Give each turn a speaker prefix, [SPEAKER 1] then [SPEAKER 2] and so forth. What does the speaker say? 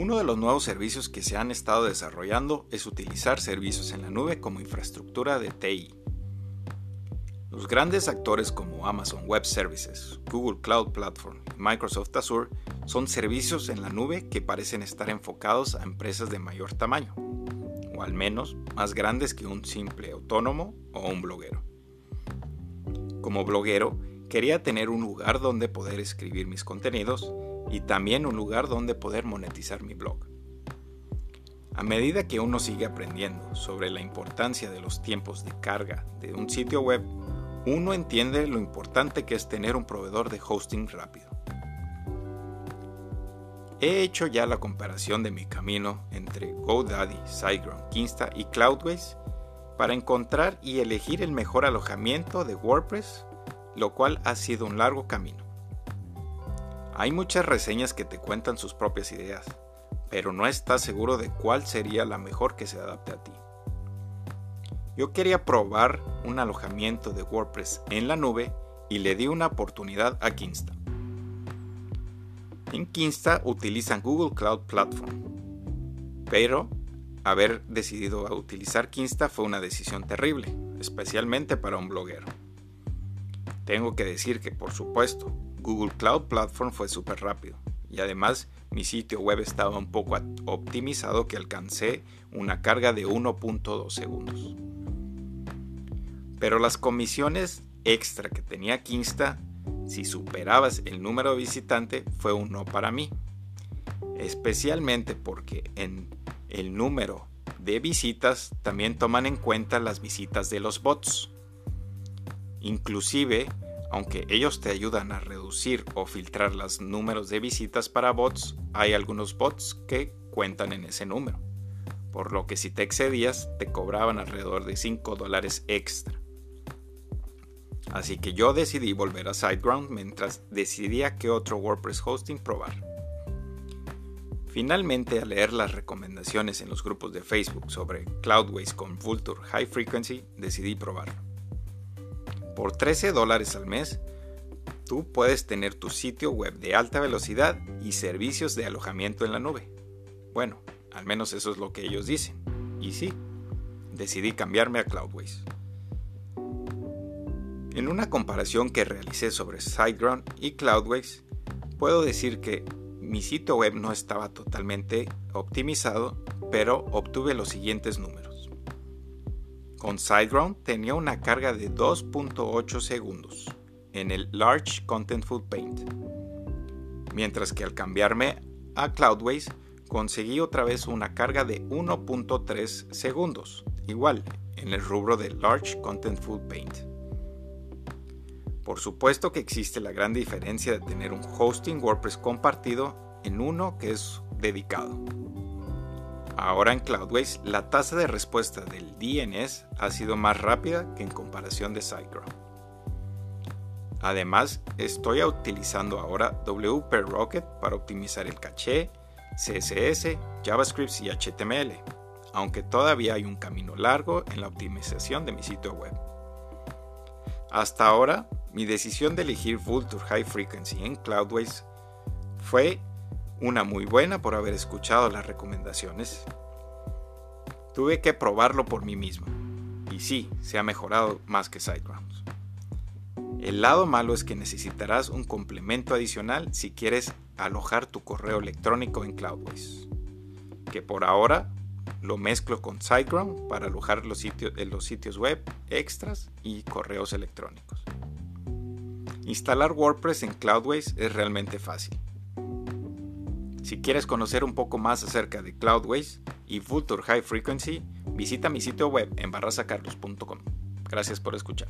[SPEAKER 1] Uno de los nuevos servicios que se han estado desarrollando es utilizar servicios en la nube como infraestructura de TI. Los grandes actores como Amazon Web Services, Google Cloud Platform y Microsoft Azure son servicios en la nube que parecen estar enfocados a empresas de mayor tamaño, o al menos más grandes que un simple autónomo o un bloguero. Como bloguero, quería tener un lugar donde poder escribir mis contenidos y también un lugar donde poder monetizar mi blog. A medida que uno sigue aprendiendo sobre la importancia de los tiempos de carga de un sitio web, uno entiende lo importante que es tener un proveedor de hosting rápido. He hecho ya la comparación de mi camino entre GoDaddy, SiteGround, Kinsta y Cloudways para encontrar y elegir el mejor alojamiento de WordPress, lo cual ha sido un largo camino. Hay muchas reseñas que te cuentan sus propias ideas, pero no estás seguro de cuál sería la mejor que se adapte a ti. Yo quería probar un alojamiento de WordPress en la nube y le di una oportunidad a Kinsta. En Kinsta utilizan Google Cloud Platform, pero haber decidido utilizar Kinsta fue una decisión terrible, especialmente para un bloguero. Tengo que decir que, por supuesto, Google Cloud Platform fue súper rápido y además mi sitio web estaba un poco optimizado que alcancé una carga de 1.2 segundos. Pero las comisiones extra que tenía Kinsta, si superabas el número de visitante, fue un no para mí. Especialmente porque en el número de visitas también toman en cuenta las visitas de los bots. Inclusive aunque ellos te ayudan a reducir o filtrar los números de visitas para bots, hay algunos bots que cuentan en ese número, por lo que si te excedías te cobraban alrededor de 5 dólares extra. Así que yo decidí volver a SiteGround mientras decidía qué otro WordPress hosting probar. Finalmente, al leer las recomendaciones en los grupos de Facebook sobre Cloudways con Vulture High Frequency, decidí probarlo. Por 13 dólares al mes, tú puedes tener tu sitio web de alta velocidad y servicios de alojamiento en la nube. Bueno, al menos eso es lo que ellos dicen. Y sí, decidí cambiarme a Cloudways. En una comparación que realicé sobre SiteGround y Cloudways, puedo decir que mi sitio web no estaba totalmente optimizado, pero obtuve los siguientes números. Con SiteGround tenía una carga de 2.8 segundos en el Large Contentful Paint, mientras que al cambiarme a Cloudways conseguí otra vez una carga de 1.3 segundos, igual en el rubro de Large Contentful Paint. Por supuesto que existe la gran diferencia de tener un hosting WordPress compartido en uno que es dedicado. Ahora en Cloudways la tasa de respuesta del DNS ha sido más rápida que en comparación de SiteGround. Además, estoy utilizando ahora WP Rocket para optimizar el caché, CSS, JavaScript y HTML, aunque todavía hay un camino largo en la optimización de mi sitio web. Hasta ahora, mi decisión de elegir Vulture High Frequency en Cloudways fue una muy buena por haber escuchado las recomendaciones. Tuve que probarlo por mí mismo. Y sí, se ha mejorado más que SiteGrounds. El lado malo es que necesitarás un complemento adicional si quieres alojar tu correo electrónico en Cloudways. Que por ahora lo mezclo con SiteGround para alojar los sitios, los sitios web extras y correos electrónicos. Instalar WordPress en Cloudways es realmente fácil. Si quieres conocer un poco más acerca de Cloudways y Vulture High Frequency, visita mi sitio web en barrasacarlos.com. Gracias por escuchar.